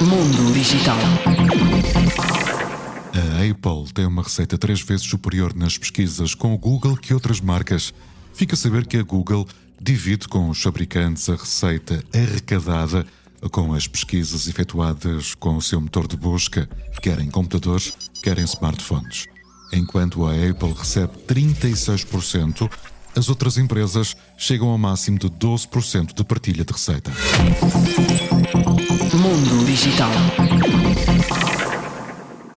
Mundo Digital. A Apple tem uma receita três vezes superior nas pesquisas com o Google que outras marcas. Fica a saber que a Google divide com os fabricantes a receita arrecadada com as pesquisas efetuadas com o seu motor de busca, quer em computadores, quer em smartphones. Enquanto a Apple recebe 36%, as outras empresas chegam ao máximo de 12% de partilha de receita. Mundo Digital.